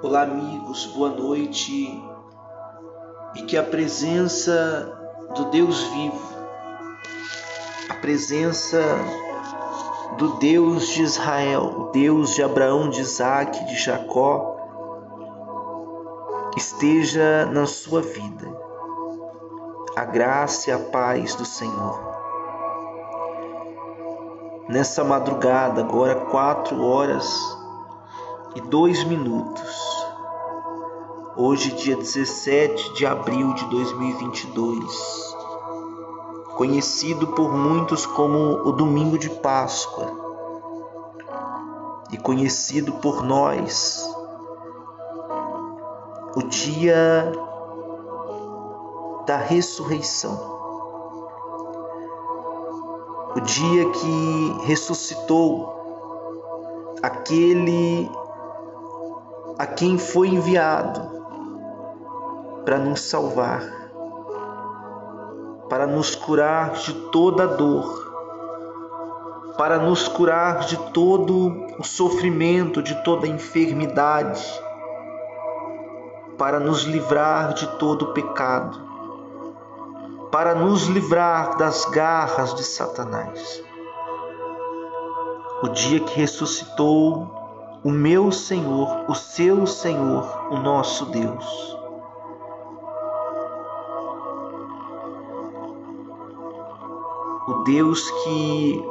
Olá, amigos, boa noite e que a presença do Deus vivo, a presença do Deus de Israel, o Deus de Abraão, de Isaac, de Jacó, esteja na sua vida. A graça e a paz do Senhor. Nessa madrugada, agora quatro horas e dois minutos. Hoje, dia 17 de abril de 2022, conhecido por muitos como o Domingo de Páscoa e conhecido por nós o dia da ressurreição. O dia que ressuscitou aquele a quem foi enviado para nos salvar, para nos curar de toda dor, para nos curar de todo o sofrimento, de toda enfermidade, para nos livrar de todo pecado, para nos livrar das garras de Satanás. O dia que ressuscitou o meu Senhor, o seu Senhor, o nosso Deus. O Deus que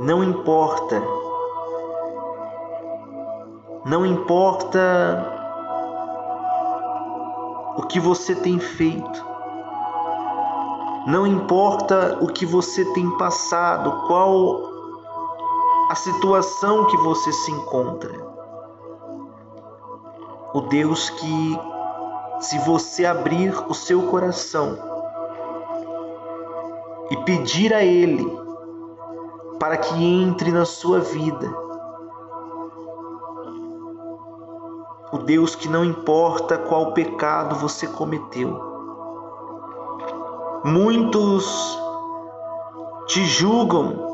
não importa, não importa o que você tem feito, não importa o que você tem passado, qual a situação que você se encontra. O Deus que, se você abrir o seu coração e pedir a Ele para que entre na sua vida, o Deus que não importa qual pecado você cometeu. Muitos te julgam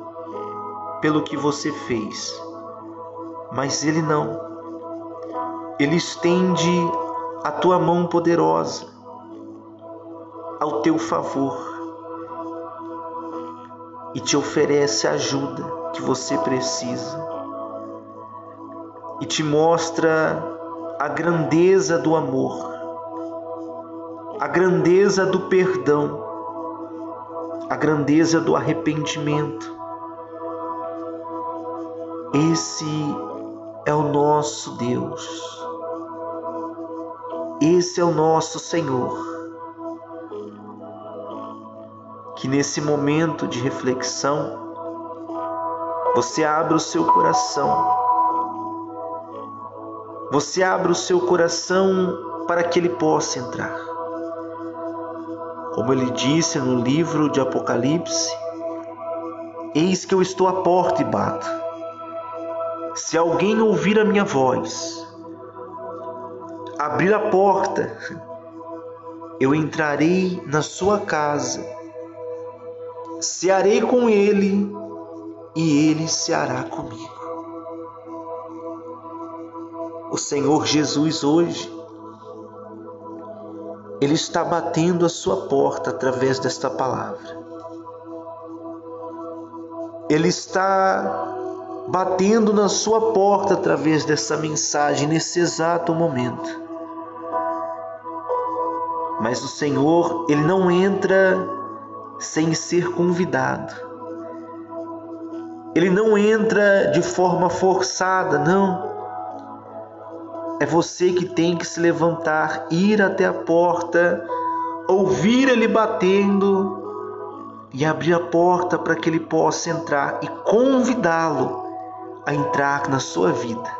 pelo que você fez, mas Ele não. Ele estende a tua mão poderosa ao teu favor e te oferece a ajuda que você precisa e te mostra a grandeza do amor, a grandeza do perdão, a grandeza do arrependimento esse é o nosso Deus. Esse é o nosso Senhor. Que nesse momento de reflexão você abra o seu coração. Você abra o seu coração para que ele possa entrar. Como ele disse no livro de Apocalipse: Eis que eu estou à porta e bato. Se alguém ouvir a minha voz, abrir a porta, eu entrarei na sua casa, cearei com ele e ele ceará comigo. O Senhor Jesus hoje, Ele está batendo a sua porta através desta palavra. Ele está batendo na sua porta através dessa mensagem nesse exato momento. Mas o Senhor, ele não entra sem ser convidado. Ele não entra de forma forçada, não. É você que tem que se levantar, ir até a porta, ouvir ele batendo e abrir a porta para que ele possa entrar e convidá-lo a entrar na sua vida.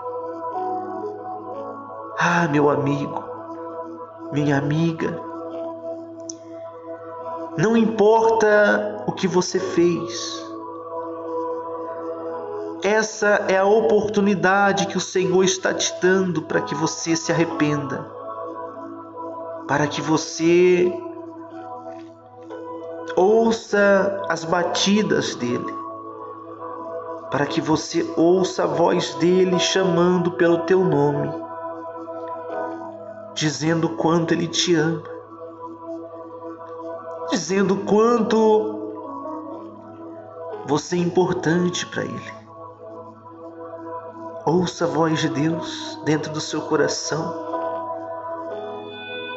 Ah, meu amigo, minha amiga, não importa o que você fez, essa é a oportunidade que o Senhor está te dando para que você se arrependa, para que você ouça as batidas dele para que você ouça a voz dele chamando pelo teu nome. dizendo quanto Ele te ama, dizendo quanto você é importante para Ele. Ouça a voz de Deus dentro do seu coração.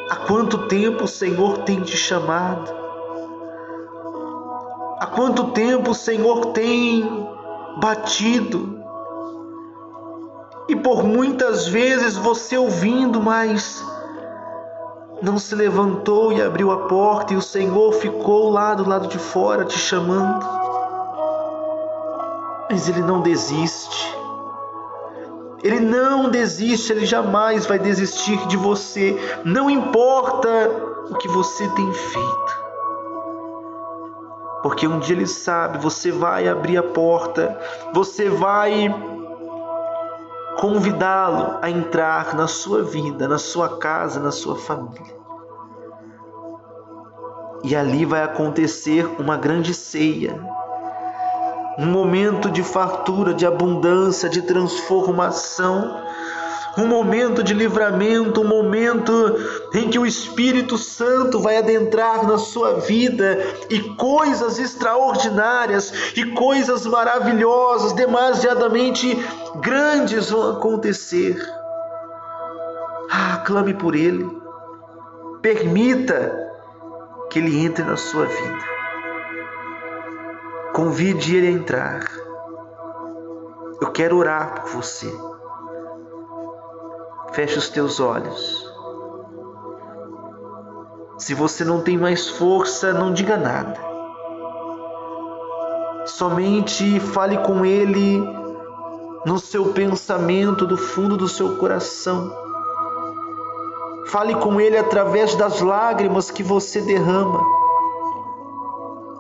Há quanto tempo o Senhor tem te chamado? Há quanto tempo o Senhor tem batido? E por muitas vezes você ouvindo, mas não se levantou e abriu a porta e o Senhor ficou lá do lado de fora te chamando. Mas Ele não desiste. Ele não desiste, ele jamais vai desistir de você, não importa o que você tem feito. Porque um dia ele sabe, você vai abrir a porta, você vai convidá-lo a entrar na sua vida, na sua casa, na sua família. E ali vai acontecer uma grande ceia um momento de fartura, de abundância, de transformação, um momento de livramento, um momento em que o Espírito Santo vai adentrar na sua vida e coisas extraordinárias e coisas maravilhosas, demasiadamente grandes vão acontecer. Ah, clame por Ele, permita que Ele entre na sua vida. Convide ele a entrar. Eu quero orar por você. Feche os teus olhos. Se você não tem mais força, não diga nada. Somente fale com ele no seu pensamento, do fundo do seu coração. Fale com ele através das lágrimas que você derrama.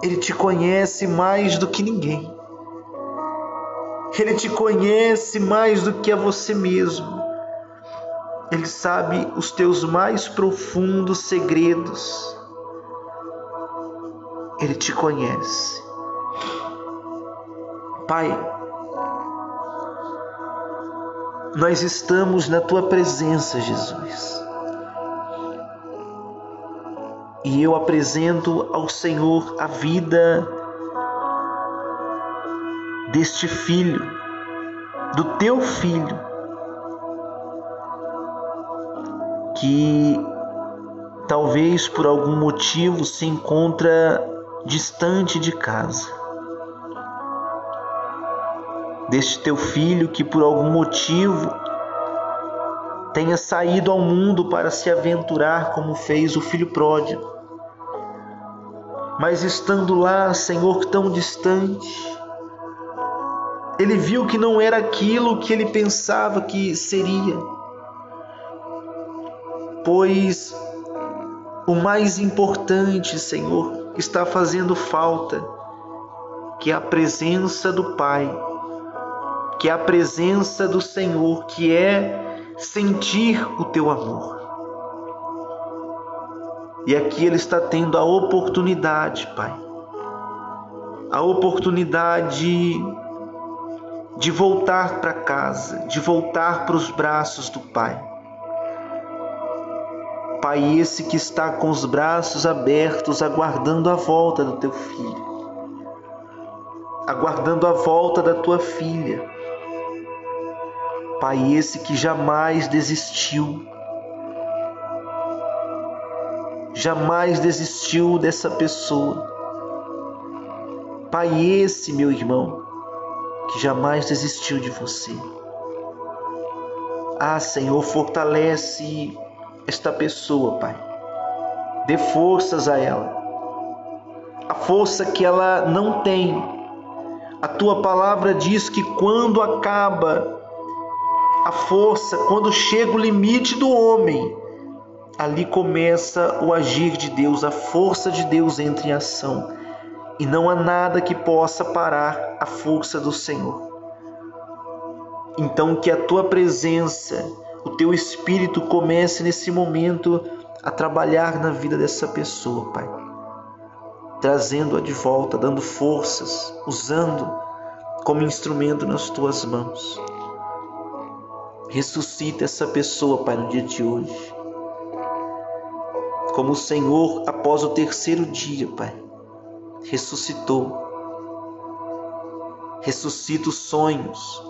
Ele te conhece mais do que ninguém. Ele te conhece mais do que a você mesmo. Ele sabe os teus mais profundos segredos. Ele te conhece. Pai, nós estamos na tua presença, Jesus. e eu apresento ao Senhor a vida deste filho, do teu filho, que talvez por algum motivo se encontra distante de casa. Deste teu filho que por algum motivo tenha saído ao mundo para se aventurar como fez o filho pródigo mas estando lá, Senhor, tão distante, ele viu que não era aquilo que ele pensava que seria, pois o mais importante, Senhor, está fazendo falta, que é a presença do Pai, que é a presença do Senhor, que é sentir o teu amor. E aqui ele está tendo a oportunidade, Pai, a oportunidade de voltar para casa, de voltar para os braços do Pai. Pai, esse que está com os braços abertos, aguardando a volta do teu filho, aguardando a volta da tua filha. Pai, esse que jamais desistiu, jamais desistiu dessa pessoa. Pai, esse meu irmão, que jamais desistiu de você. Ah, Senhor, fortalece esta pessoa, Pai. Dê forças a ela. A força que ela não tem. A tua palavra diz que quando acaba a força, quando chega o limite do homem, ali começa o agir de Deus, a força de Deus entra em ação. E não há nada que possa parar a força do Senhor. Então, que a tua presença, o teu espírito comece nesse momento a trabalhar na vida dessa pessoa, Pai. Trazendo-a de volta, dando forças, usando como instrumento nas tuas mãos. Ressuscita essa pessoa, Pai, no dia de hoje como o Senhor, após o terceiro dia, Pai, ressuscitou. Ressuscita os sonhos,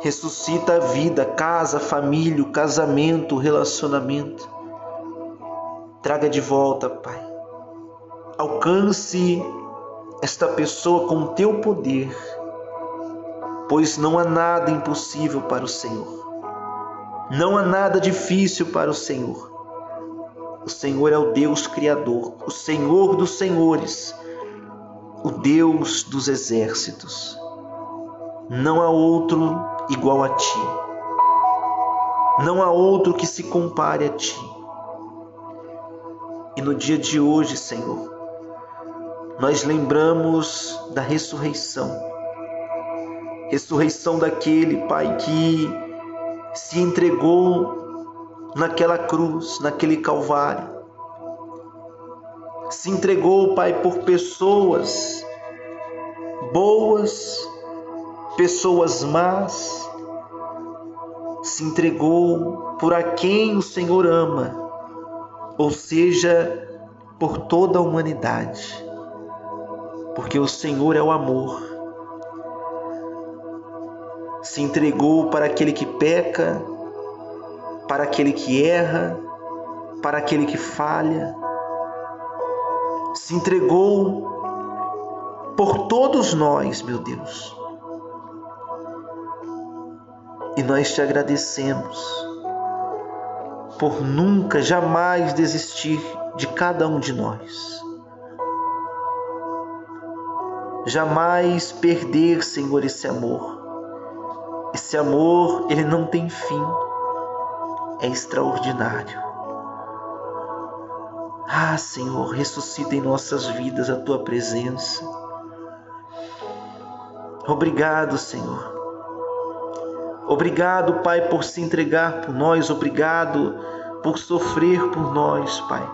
ressuscita a vida, casa, família, casamento, relacionamento. Traga de volta, Pai. Alcance esta pessoa com o teu poder, pois não há nada impossível para o Senhor. Não há nada difícil para o Senhor. O Senhor é o Deus Criador, o Senhor dos Senhores, o Deus dos exércitos. Não há outro igual a ti. Não há outro que se compare a ti. E no dia de hoje, Senhor, nós lembramos da ressurreição. Ressurreição daquele, Pai, que se entregou naquela cruz, naquele Calvário. Se entregou, Pai, por pessoas boas, pessoas más. Se entregou por a quem o Senhor ama, ou seja, por toda a humanidade porque o Senhor é o amor. Se entregou para aquele que peca, para aquele que erra, para aquele que falha. Se entregou por todos nós, meu Deus. E nós te agradecemos por nunca, jamais desistir de cada um de nós jamais perder, Senhor, esse amor. Esse amor, ele não tem fim, é extraordinário. Ah, Senhor, ressuscita em nossas vidas a tua presença. Obrigado, Senhor. Obrigado, Pai, por se entregar por nós. Obrigado por sofrer por nós, Pai,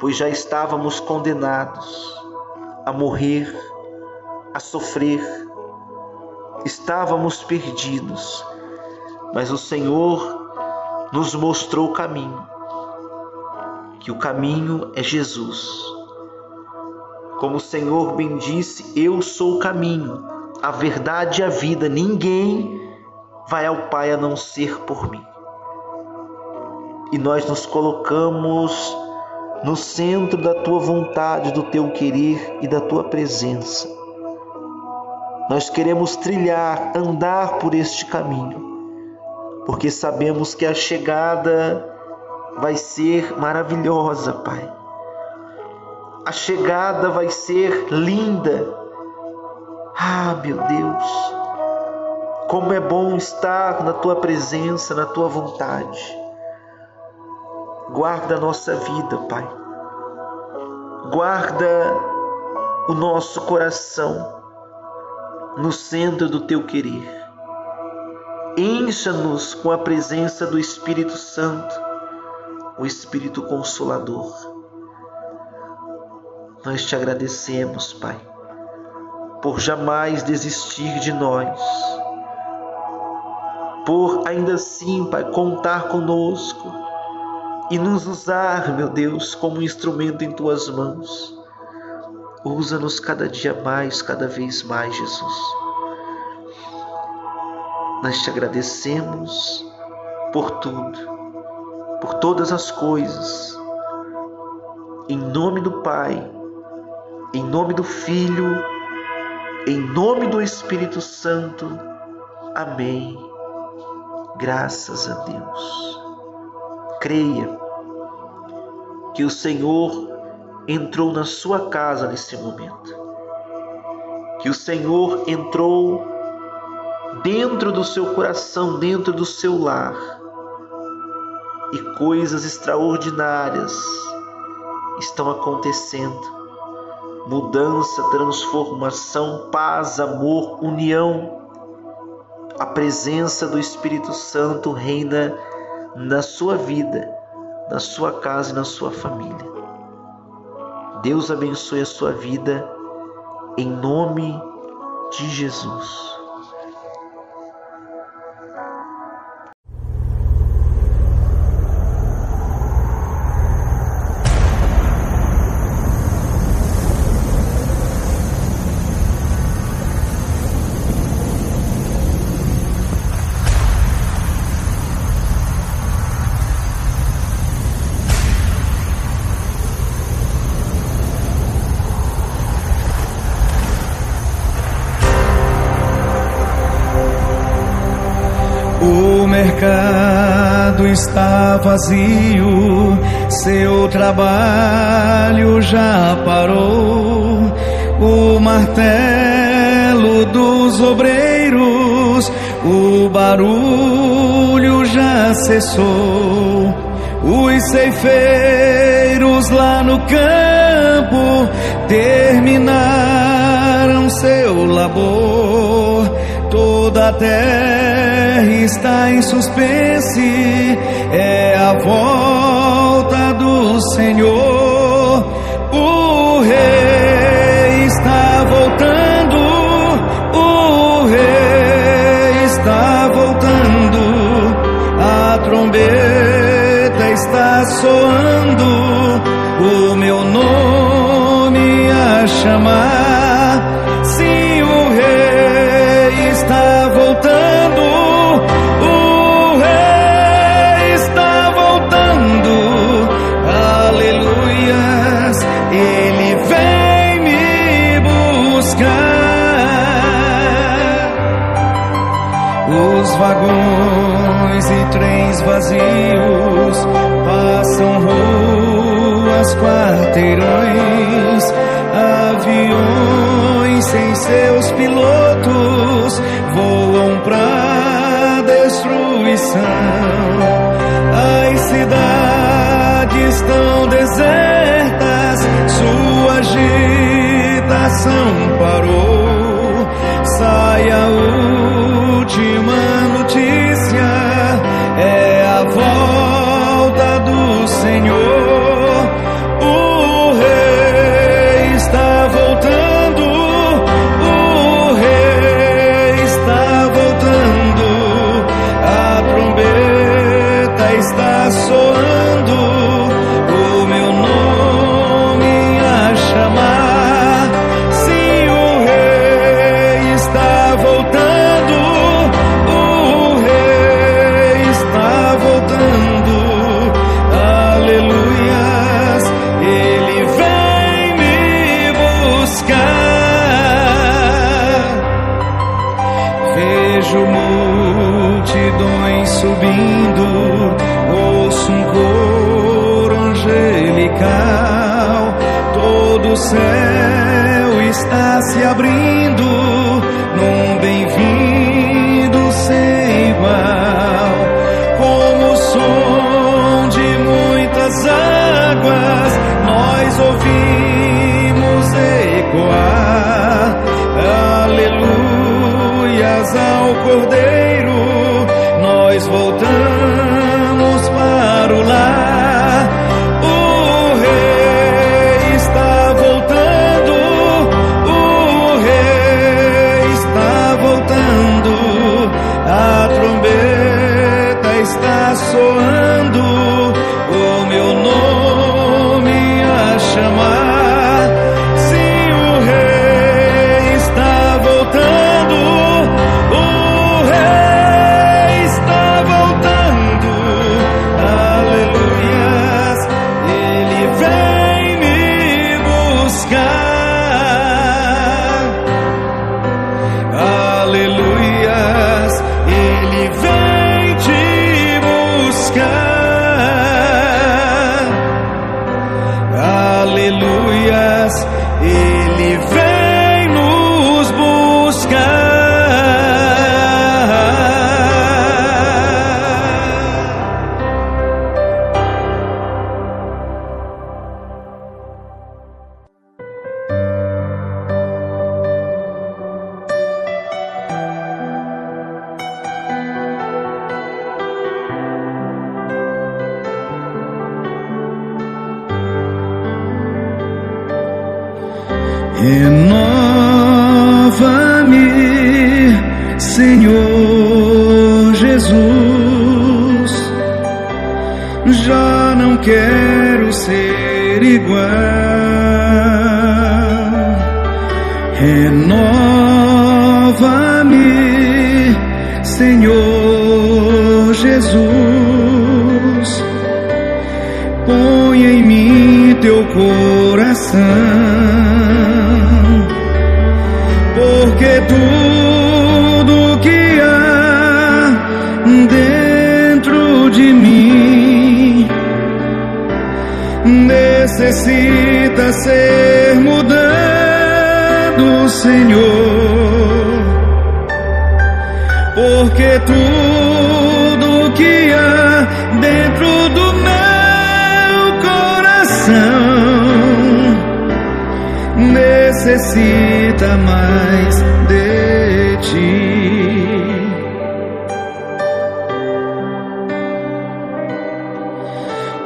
pois já estávamos condenados a morrer a sofrer. Estávamos perdidos, mas o Senhor nos mostrou o caminho, que o caminho é Jesus. Como o Senhor bem disse, eu sou o caminho, a verdade e a vida. Ninguém vai ao Pai a não ser por mim. E nós nos colocamos no centro da tua vontade, do teu querer e da tua presença. Nós queremos trilhar, andar por este caminho, porque sabemos que a chegada vai ser maravilhosa, Pai. A chegada vai ser linda. Ah, meu Deus, como é bom estar na tua presença, na tua vontade. Guarda a nossa vida, Pai. Guarda o nosso coração no centro do teu querer. Encha-nos com a presença do Espírito Santo, o Espírito Consolador. Nós te agradecemos, Pai, por jamais desistir de nós, por ainda assim, Pai, contar conosco e nos usar, meu Deus, como instrumento em tuas mãos Usa-nos cada dia mais, cada vez mais, Jesus. Nós te agradecemos por tudo, por todas as coisas. Em nome do Pai, em nome do Filho, em nome do Espírito Santo. Amém. Graças a Deus. Creia que o Senhor entrou na sua casa nesse momento. Que o Senhor entrou dentro do seu coração, dentro do seu lar. E coisas extraordinárias estão acontecendo. Mudança, transformação, paz, amor, união. A presença do Espírito Santo reina na sua vida, na sua casa e na sua família. Deus abençoe a sua vida em nome de Jesus. Vazio, seu trabalho já parou. O martelo dos obreiros, o barulho já cessou. Os ceifeiros lá no campo terminaram seu labor. Toda a terra está em suspense, é a volta do Senhor. O rei está voltando, o rei está voltando, a trombeta está soando, o meu nome a chamar. Os vagões e trens vazios passam ruas, quarteirões, aviões sem seus pilotos voam pra destruição. As cidades estão desertas, sua agitação parou. Sai a última notícia, é a volta do Senhor. Subindo, ouço um coro angelical. Todo o céu está se abrindo num bem-vindo sem igual. Como o som de muitas águas, nós ouvimos ecoar. Aleluias ao Cordeiro, necessita ser mudado, Senhor, porque tudo que há dentro do meu coração necessita mais de ti.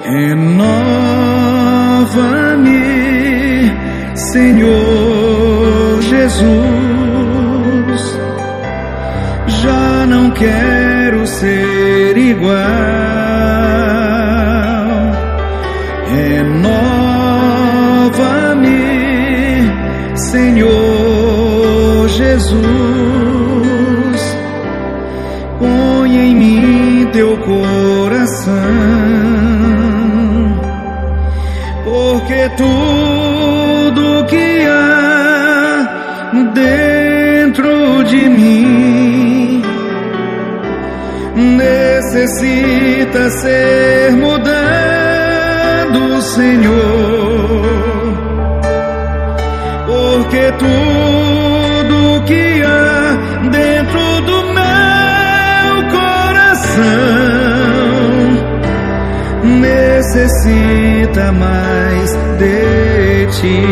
Renova-me, Senhor Jesus. Já não quero ser igual. Renova-me, Senhor Jesus. Põe em mim teu coração porque tudo necessita ser mudado, Senhor. Porque tudo que há dentro do meu coração necessita mais de ti.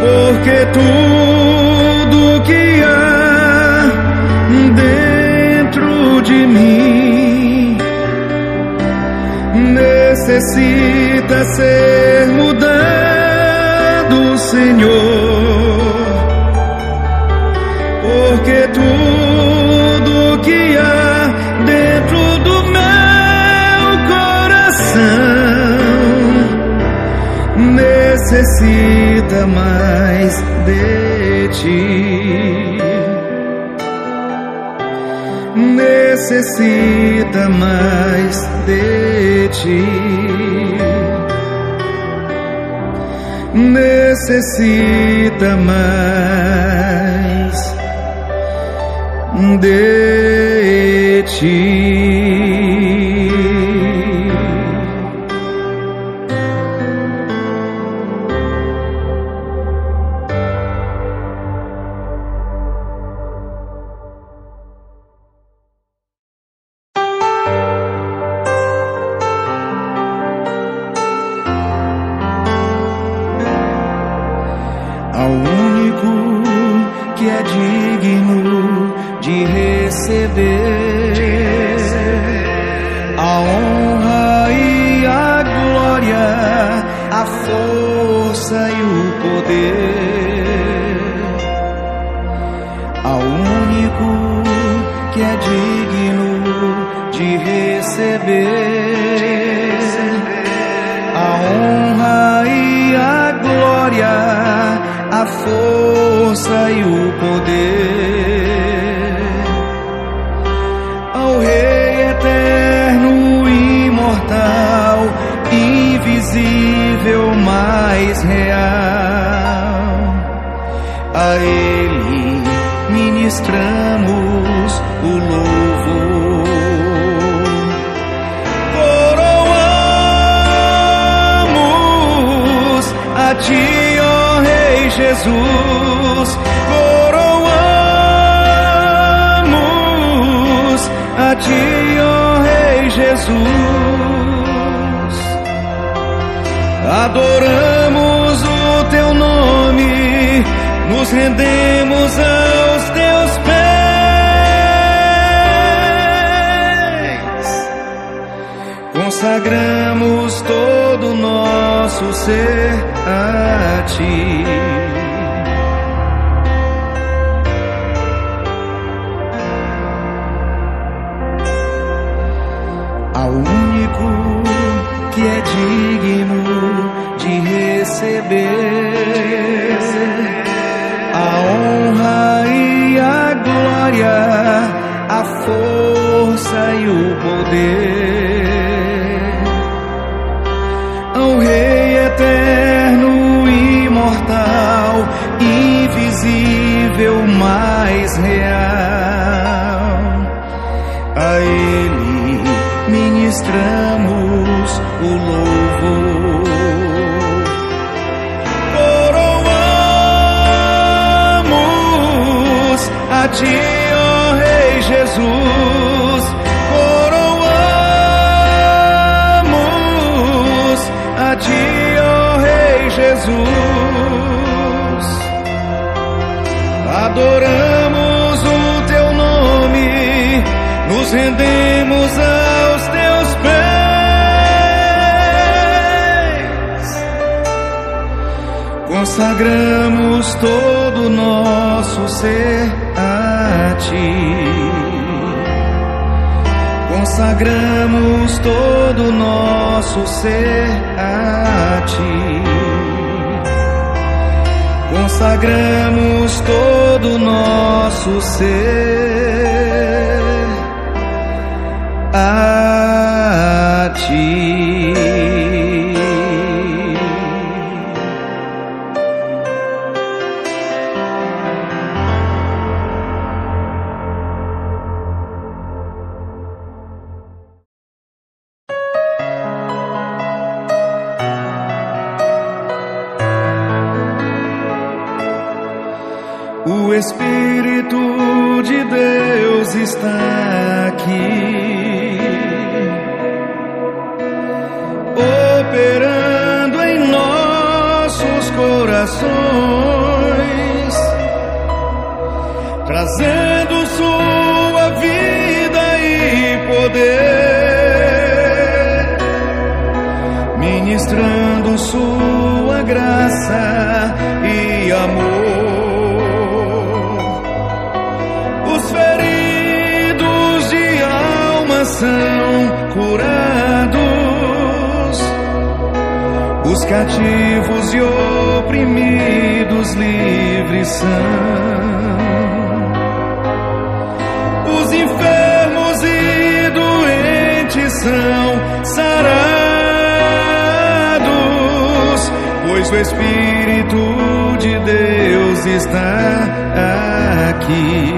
Porque tudo de mim necessita ser mudado, Senhor. Porque tudo que há dentro do meu coração necessita mais de ti. Necessita mais de ti. Necessita mais de ti. A Ele ministramos o louvor. Coroamos a Ti, ó Rei Jesus. Coroamos a Ti, ó Rei Jesus. Adoramos nos rendemos aos Teus pés. Consagramos todo o nosso ser a Ti. Ao único que é digno de receber a honra e a glória, a força e o poder. Ao Rei eterno, imortal, ti, ó Rei Jesus, coroamos a ti, ó Rei Jesus. Adoramos o teu nome, nos rendemos aos teus pés. Consagramos todo o nosso ser ti. Consagramos todo o nosso ser a ti consagramos todo o nosso ser a ti. Os cativos e oprimidos livres são. Os enfermos e doentes são sarados, pois o Espírito de Deus está aqui.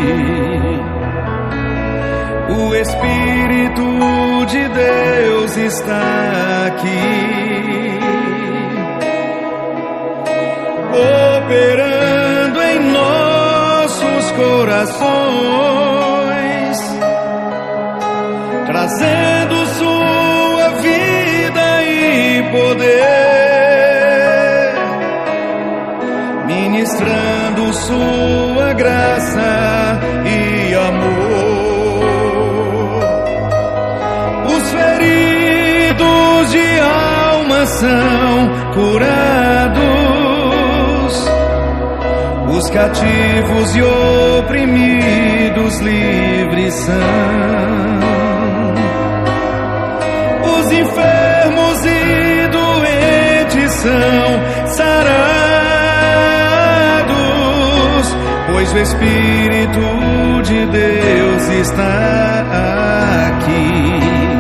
O Espírito de Deus está aqui, operando em nossos corações, trazendo sua vida e poder, ministrando sua graça e amor. Os feridos de alma são curados, cativos e oprimidos livres são. Os enfermos e doentes são sarados, pois o Espírito de Deus está aqui.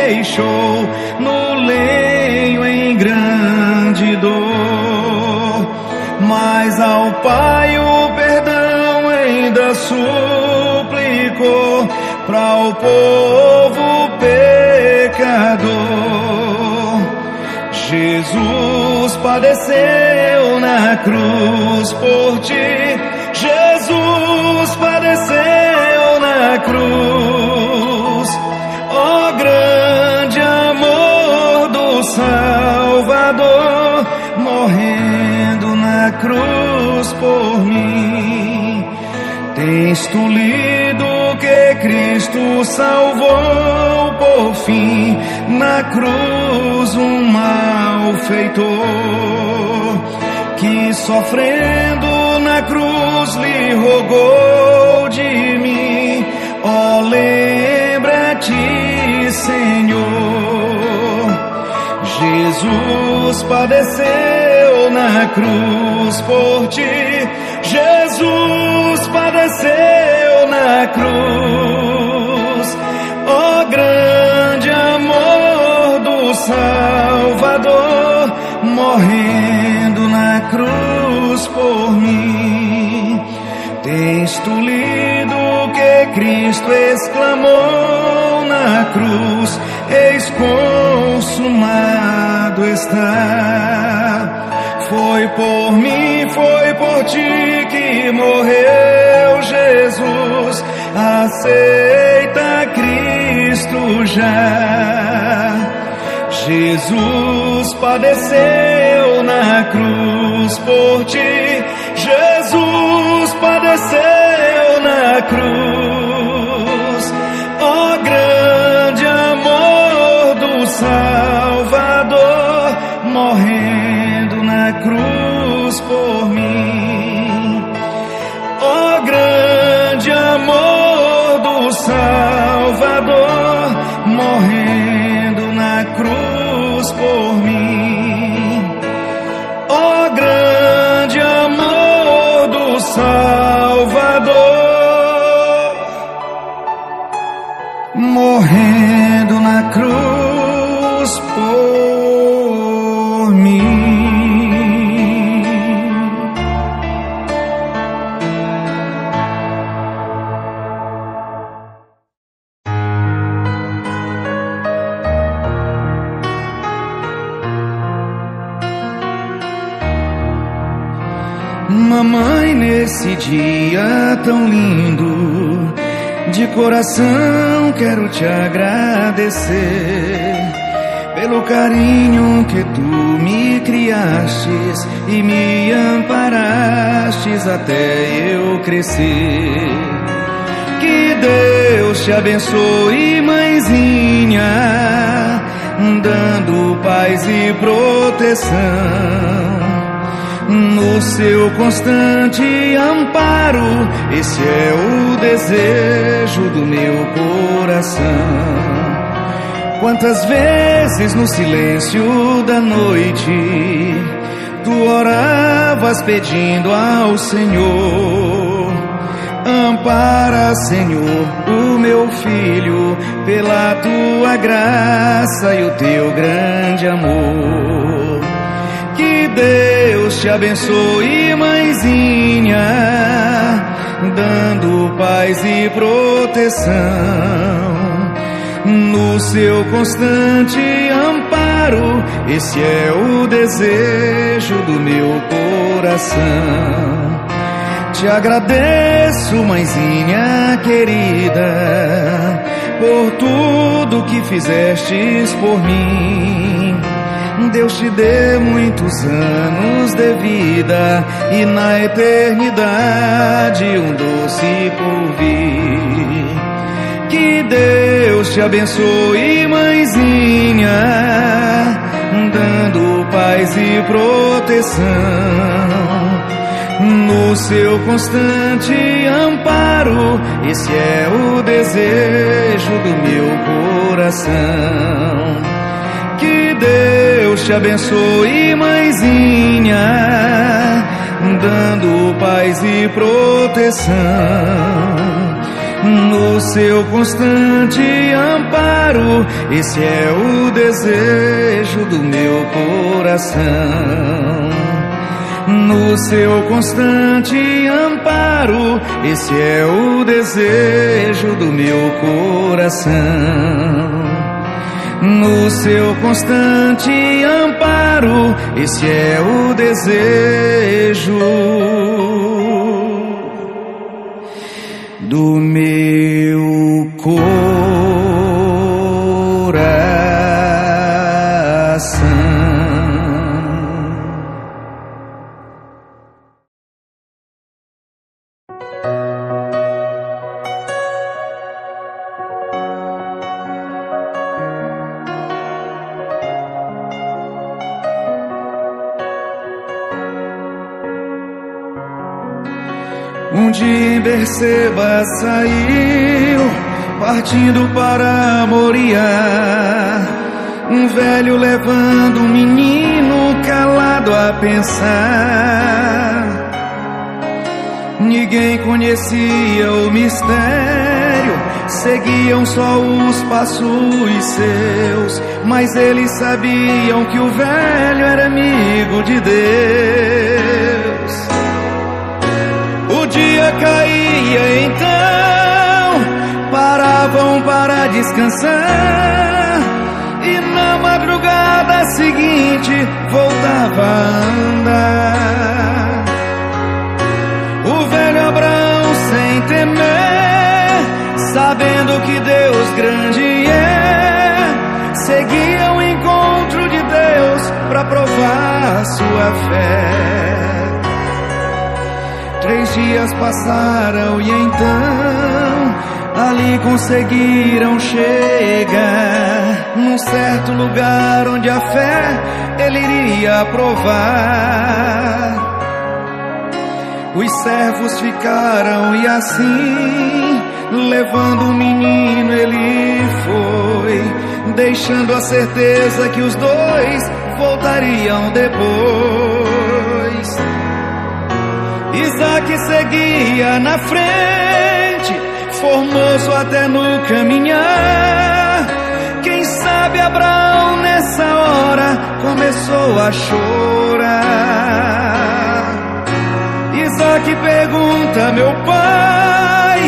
Se queixou no leio em grande dor, mas ao Pai o perdão ainda suplicou para o povo pecador. Jesus padeceu na cruz por ti. Jesus padeceu na cruz. Cruz por mim. Tens tu lido que Cristo salvou por fim na cruz um malfeitor que sofrendo na cruz lhe rogou de mim. Oh, lembra-te, Senhor. Jesus padeceu na cruz por ti. Jesus padeceu na cruz. Oh, grande amor do Salvador, morrendo na cruz por mim. Tens tu lido que Cristo exclamou na cruz: Eis consumado está. Foi por mim, foi por ti que morreu Jesus. Aceita Cristo já. Jesus padeceu na cruz por ti. Jesus padeceu na cruz. Tão lindo, de coração quero te agradecer pelo carinho que tu me criastes e me amparastes até eu crescer. Que Deus te abençoe, mãezinha, dando paz e proteção no seu constante amparo. Esse é o desejo do meu coração. Quantas vezes no silêncio da noite tu oravas pedindo ao Senhor. Ampara, Senhor, o meu filho, pela tua graça e o teu grande amor. Que Deus te abençoe, mãezinha, dando paz e proteção. No seu constante amparo, esse é o desejo do meu coração. Te agradeço, mãezinha querida, por tudo que fizestes por mim. Deus te dê muitos anos de vida e na eternidade um doce porvir. Que Deus te abençoe, mãezinha, dando paz e proteção no seu constante amparo. Esse é o desejo do meu coração. Deus te abençoe, mãezinha, dando paz e proteção. No seu constante amparo, esse é o desejo do meu coração no seu constante amparo. Esse é o desejo do meu coração. No seu constante amparo, esse é o desejo do meu coração. Berseba saiu, partindo para Moriá. Um velho levando um menino calado a pensar. Ninguém conhecia o mistério, seguiam só os passos seus, mas eles sabiam que o velho era amigo de Deus. Caía então, paravam para descansar. E na madrugada seguinte voltava a andar. O velho Abraão sem temer, sabendo que Deus grande é, seguia o encontro de Deus para provar sua fé. Três dias passaram e então ali conseguiram chegar num certo lugar onde a fé ele iria provar. Os servos ficaram e assim, levando o menino, ele foi, deixando a certeza que os dois voltariam depois. Isaac seguia na frente, formoso até no caminhar. Quem sabe Abraão nessa hora começou a chorar. Isaac pergunta, meu pai,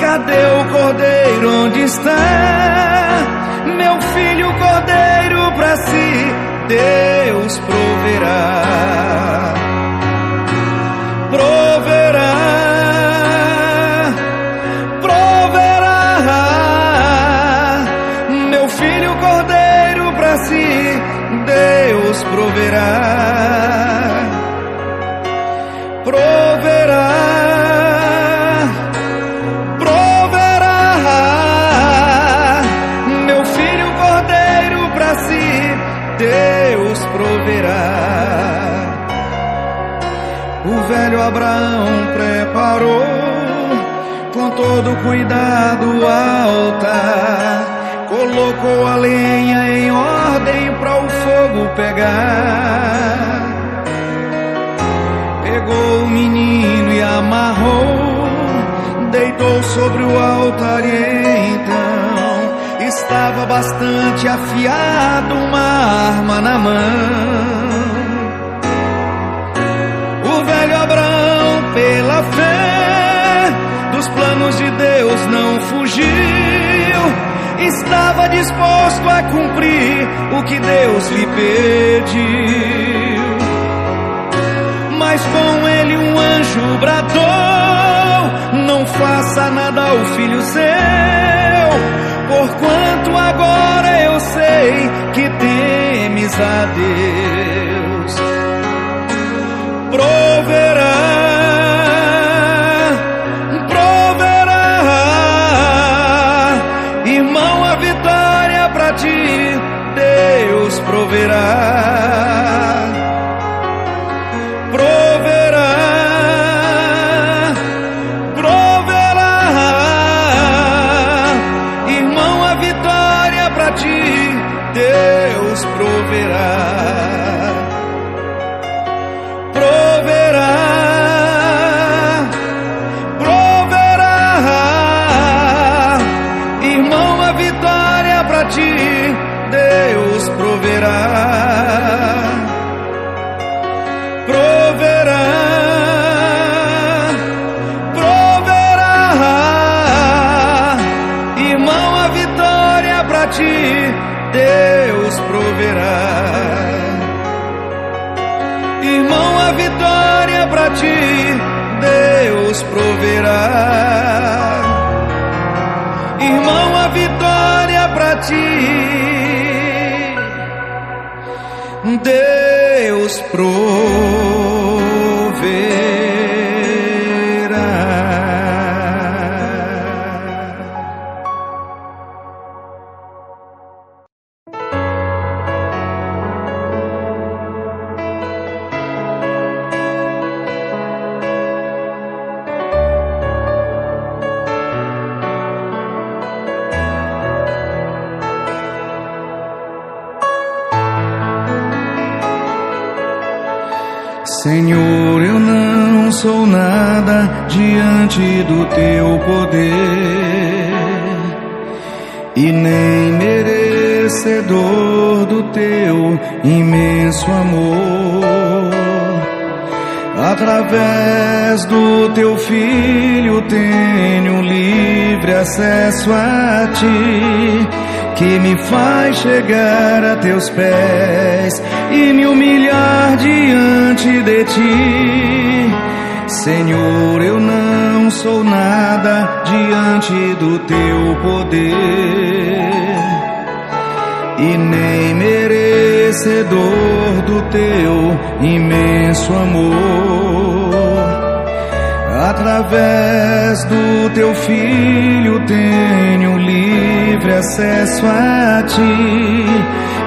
cadê o cordeiro? Onde está? Meu filho, cordeiro para si, Deus proverá, proverá, proverá, proverá. Meu filho cordeiro para si, Deus proverá. O velho Abraão preparou com todo cuidado o altar, colocou a lenha em ordem para o fogo pegar. Pegou o menino e amarrou, deitou sobre o altar e então estava bastante afiado, uma arma na mão. O velho Abraão, pela fé, dos planos de Deus não fugiu, estava disposto a cumprir o que Deus lhe pediu. Mas com ele um anjo bradou: Não faça nada ao filho seu, porquanto agora eu sei que temes a Deus. Poder e nem merecedor do teu imenso amor. Através do teu filho tenho livre acesso a ti que me faz chegar a teus pés e me humilhar diante de ti. Senhor, eu não sou nada diante do teu poder e nem merecedor do teu imenso amor. Através do teu filho tenho livre acesso a ti,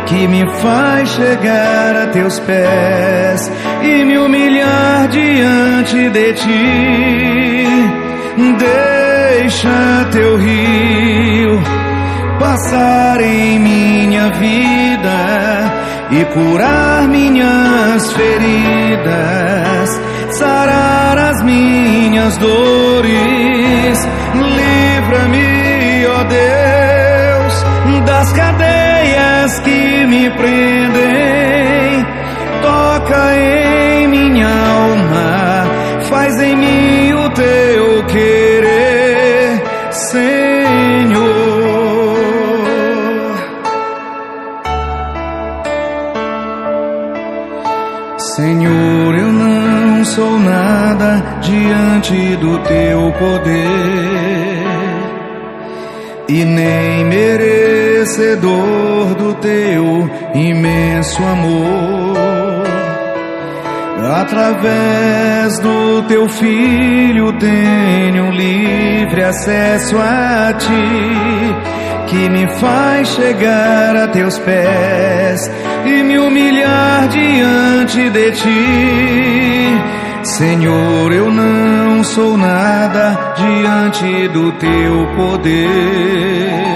que me faz chegar a teus pés e me humilhar diante de ti. Deixa teu rio passar em minha vida e curar minhas feridas sarar as minhas dores. Livra-me, ó Deus, das cadeias que me prendem. Toca em minha alma, faz em mim o teu querer, Senhor. Senhor, eu não sou nada diante do teu poder e nem merecedor do teu imenso amor. Através do teu filho tenho livre acesso a ti, que me faz chegar a teus pés e me humilhar diante de ti. Senhor, eu não sou nada diante do teu poder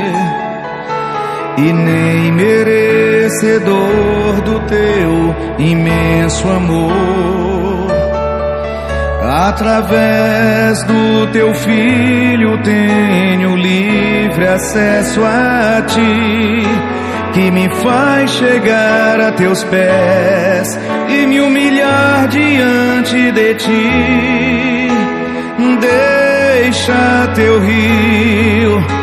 e nem merecedor do teu imenso amor. Através do teu filho tenho livre acesso a ti que me faz chegar a teus pés e me humilhar diante de ti. Deixa teu rio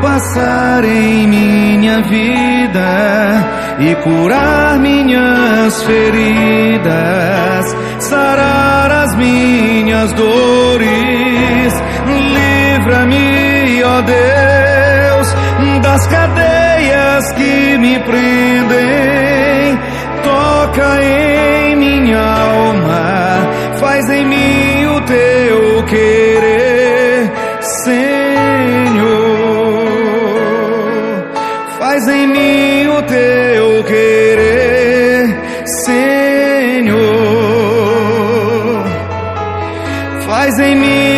passar em minha vida e curar minhas feridas, sarar as minhas dores. Livra-me, ó Deus, das cadeias que me prendem. Toca em minha alma, faz em mim o teu querer, Faz em mim o teu querer, Senhor. Faz em mim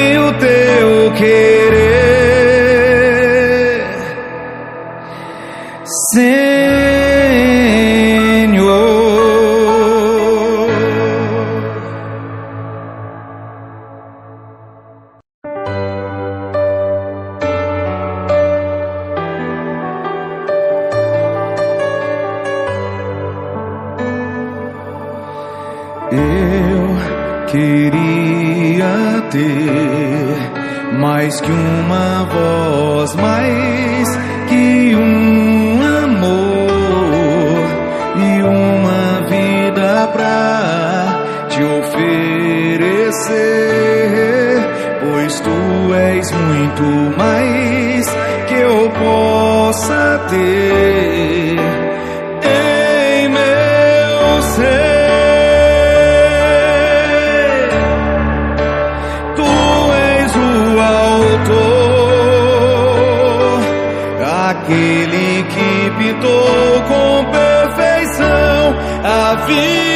queria ter mais que uma voz, mais a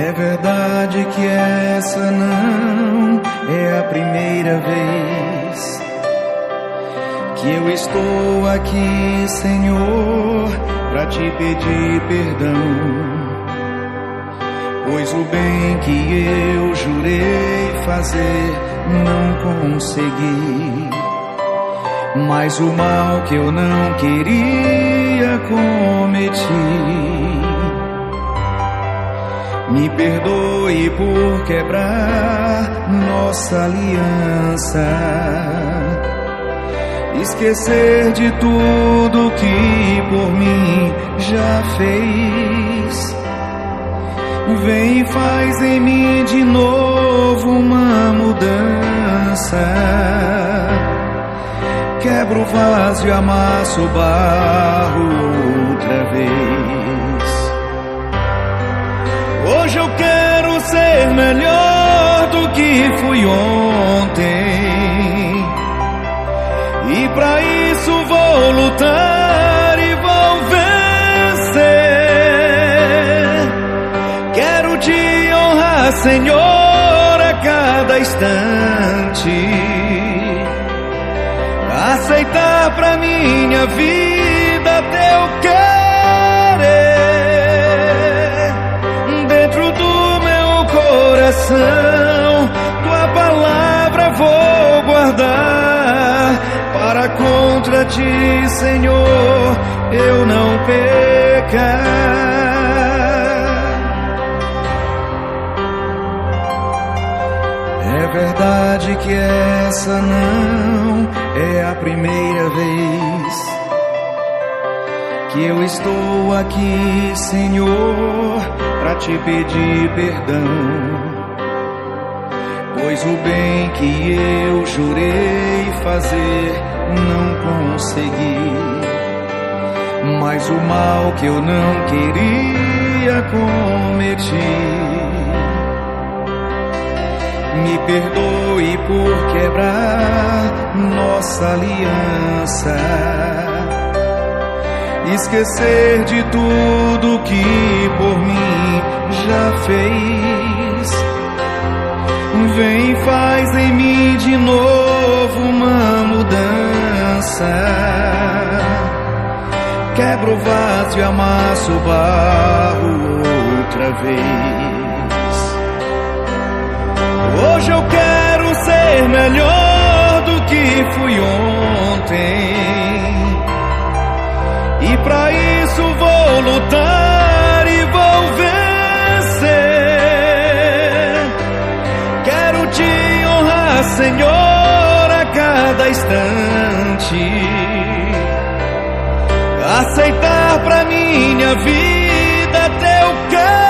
É verdade que essa não é a primeira vez que eu estou aqui, Senhor, para te pedir perdão. Pois o bem que eu jurei fazer não consegui. mas o mal que eu não queria cometi. Me perdoe por quebrar nossa aliança, esquecer de tudo que por mim já fez. Vem e faz em mim de novo uma mudança. Quebra o vaso e amassa o barro outra vez. Ser melhor do que fui ontem. E para isso vou lutar e vou vencer. Quero te honrar, Senhor, a cada instante. Aceitar pra minha vida coração, tua palavra vou guardar. Para contra ti, Senhor, eu não pecar. É verdade que essa não é a primeira vez que eu estou aqui, Senhor, para te pedir perdão. Pois o bem que eu jurei fazer não consegui, mas o mal que eu não queria cometi. Me perdoe por quebrar nossa aliança. Esquecer de tudo que por mim já fez. Vem faz em mim de novo uma mudança. Quebra o vaso e amassa o barro outra vez. Hoje eu quero ser melhor do que fui ontem. E para isso vou lutar Senhor, a cada instante. Aceitar pra minha vida teu querer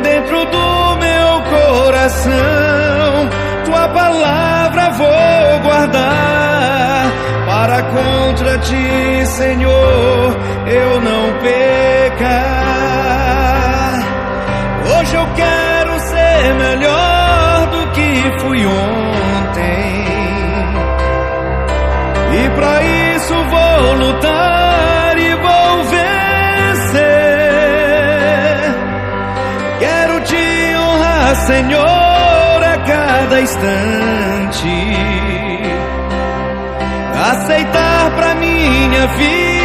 dentro do meu coração. Tua palavra vou guardar para contra ti, Senhor, eu não pecar. Hoje eu quero ser melhor do que fui ontem. E para isso vou lutar e vou vencer. Quero te honrar, Senhor, a cada instante. Aceitar pra minha vida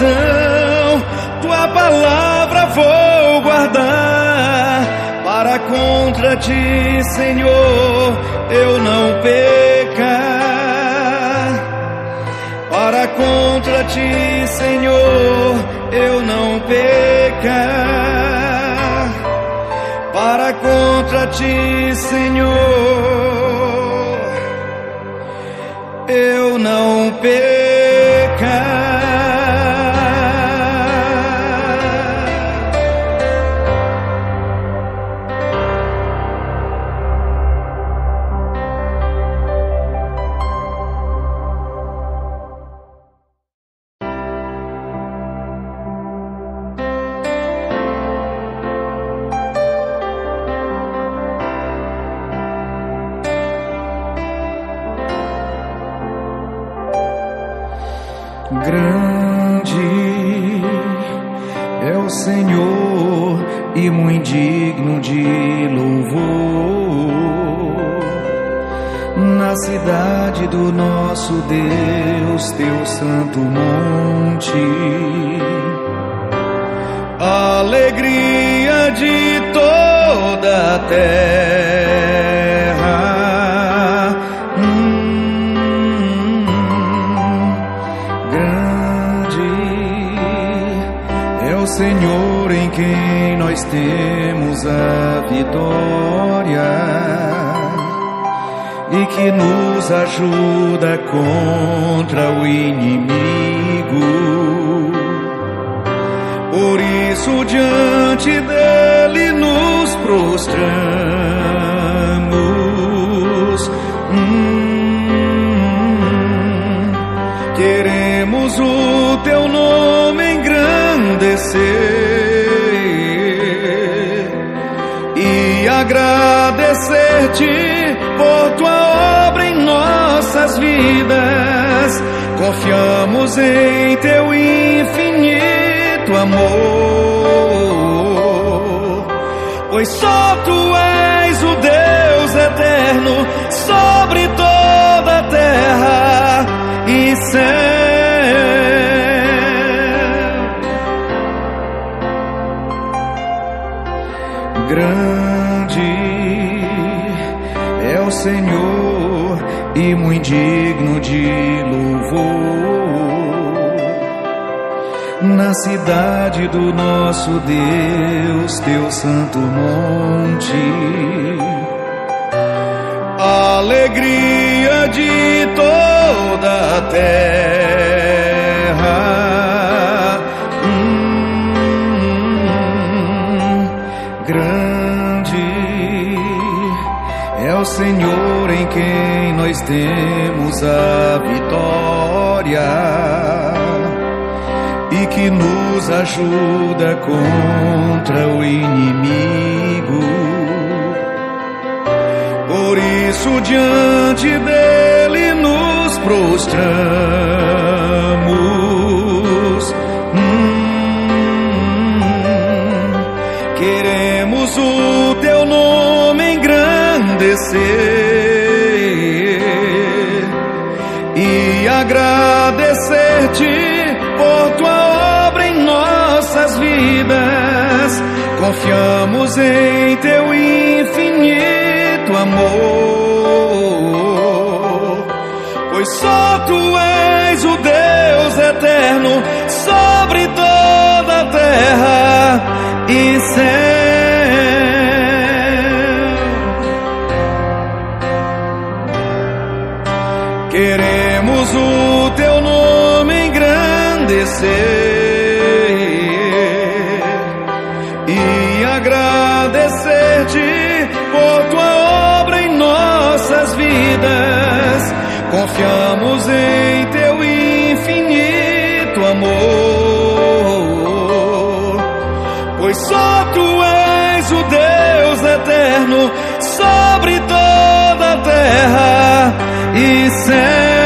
coração, tua palavra vou guardar. Para contra ti, Senhor, eu não pecar. Para contra ti, Senhor, eu não pecar. Para contra ti, Senhor, eu não ajuda contra o inimigo. Por isso, diante dele nos prostramos. Hum, queremos o teu nome engrandecer e agradecer-te por tua nossas vidas. Confiamos em teu infinito amor, pois só tu és o Deus eterno sobre toda a terra e céu. Na cidade do nosso Deus, teu santo monte, alegria de toda a terra. Hum, grande o Senhor em quem nós temos a vitória que nos ajuda contra o inimigo. Por isso, diante dele nos prostramos. Hum, queremos o teu nome engrandecer Confiamos em teu infinito amor, pois só tu és o Deus eterno sobre toda a terra e céu. Confiamos em teu infinito amor, pois só tu és o Deus eterno sobre toda a terra e céu.